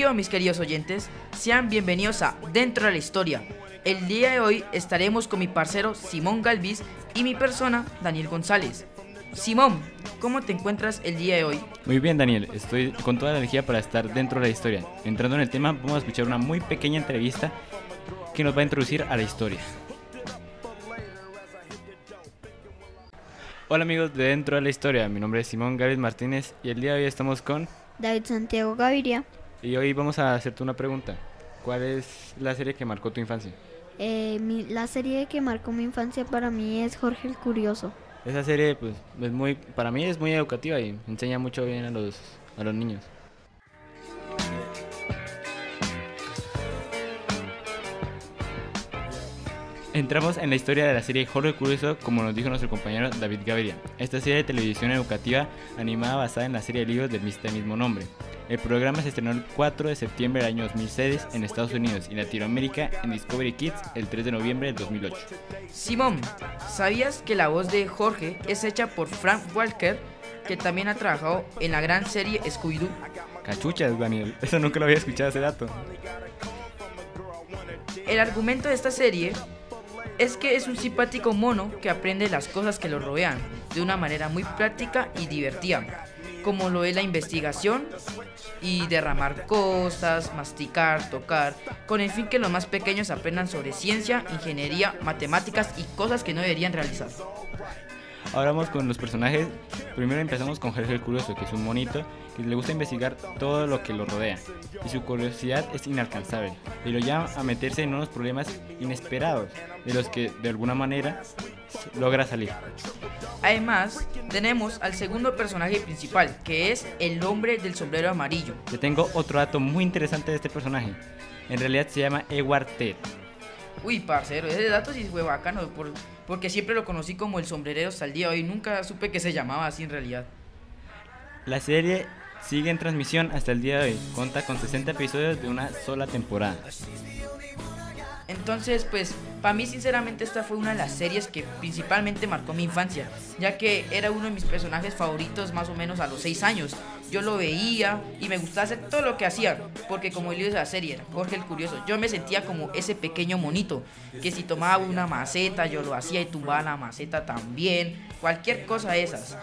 Mis queridos oyentes, sean bienvenidos a Dentro de la Historia. El día de hoy estaremos con mi parcero Simón Galvis y mi persona Daniel González. Simón, ¿cómo te encuentras el día de hoy? Muy bien, Daniel. Estoy con toda la energía para estar dentro de la historia. Entrando en el tema, vamos a escuchar una muy pequeña entrevista que nos va a introducir a la historia. Hola amigos de Dentro de la Historia, mi nombre es Simón Gávez Martínez y el día de hoy estamos con... David Santiago Gaviria. Y hoy vamos a hacerte una pregunta. ¿Cuál es la serie que marcó tu infancia? Eh, mi- la serie que marcó mi infancia para mí es Jorge el Curioso. Esa serie, pues, es muy, para mí es muy educativa y enseña mucho bien a los, a los niños. Entramos en la historia de la serie Jorge Curioso, como nos dijo nuestro compañero David Gaviria. Esta serie de televisión educativa animada basada en la serie de libros del mismo nombre. El programa se estrenó el 4 de septiembre del año 2006 en Estados Unidos y Latinoamérica en Discovery Kids el 3 de noviembre del 2008. Simón, ¿sabías que la voz de Jorge es hecha por Frank Walker, que también ha trabajado en la gran serie Scooby-Doo? Cachuchas, Daniel. Eso nunca lo había escuchado ese dato. El argumento de esta serie es que es un simpático mono que aprende las cosas que lo rodean de una manera muy práctica y divertida, como lo es la investigación y derramar cosas, masticar, tocar, con el fin que los más pequeños aprendan sobre ciencia, ingeniería, matemáticas y cosas que no deberían realizar. Ahora vamos con los personajes. Primero empezamos con Jorge el Curioso, que es un monito que le gusta investigar todo lo que lo rodea. Y su curiosidad es inalcanzable. Y lo llama a meterse en unos problemas inesperados, de los que de alguna manera logra salir. Además, tenemos al segundo personaje principal, que es el hombre del sombrero amarillo. Te tengo otro dato muy interesante de este personaje. En realidad se llama Edward Ted. Uy, parcero, ese dato sí fue bacano, por- porque siempre lo conocí como el sombrerero hasta el día de hoy. Nunca supe que se llamaba así en realidad. La serie sigue en transmisión hasta el día de hoy. Cuenta con 60 episodios de una sola temporada. Entonces, pues, para mí sinceramente esta fue una de las series que principalmente marcó mi infancia, ya que era uno de mis personajes favoritos más o menos a los 6 años. Yo lo veía y me gustaba hacer todo lo que hacía, porque como el líder de la serie era Jorge el Curioso, yo me sentía como ese pequeño monito, que si tomaba una maceta yo lo hacía y tumbaba la maceta también, cualquier cosa de esas.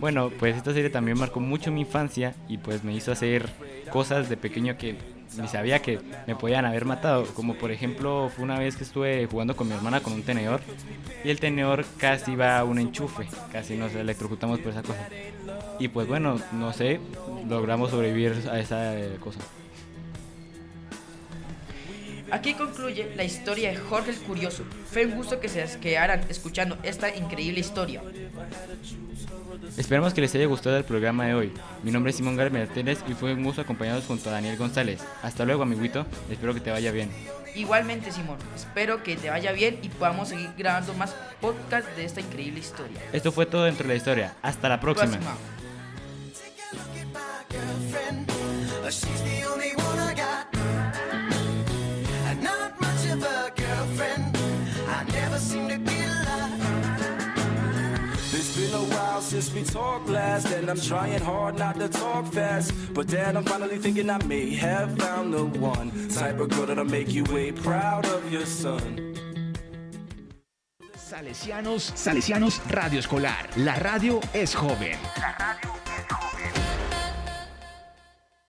Bueno, pues esta serie también marcó mucho mi infancia y pues me hizo hacer cosas de pequeño que ni sabía que me podían haber matado. Como por ejemplo fue una vez que estuve jugando con mi hermana con un tenedor y el tenedor casi iba a un enchufe, casi nos electrocutamos por esa cosa. Y pues bueno, no sé, logramos sobrevivir a esa eh, cosa. Aquí concluye la historia de Jorge el Curioso. Fue un gusto que se quedaran escuchando esta increíble historia. Esperamos que les haya gustado el programa de hoy. Mi nombre es Simón Martínez y fue un gusto acompañados junto a Daniel González. Hasta luego, amiguito. Espero que te vaya bien. Igualmente, Simón, espero que te vaya bien y podamos seguir grabando más podcasts de esta increíble historia. Esto fue todo dentro de la historia. Hasta la próxima. Próxima. Since we talked last, and I'm trying hard not to talk fast. But then I'm finally thinking I may have found the one type of girl that'll make you way proud of your son. Salesianos, Salesianos Radio Escolar. La radio es joven. La radio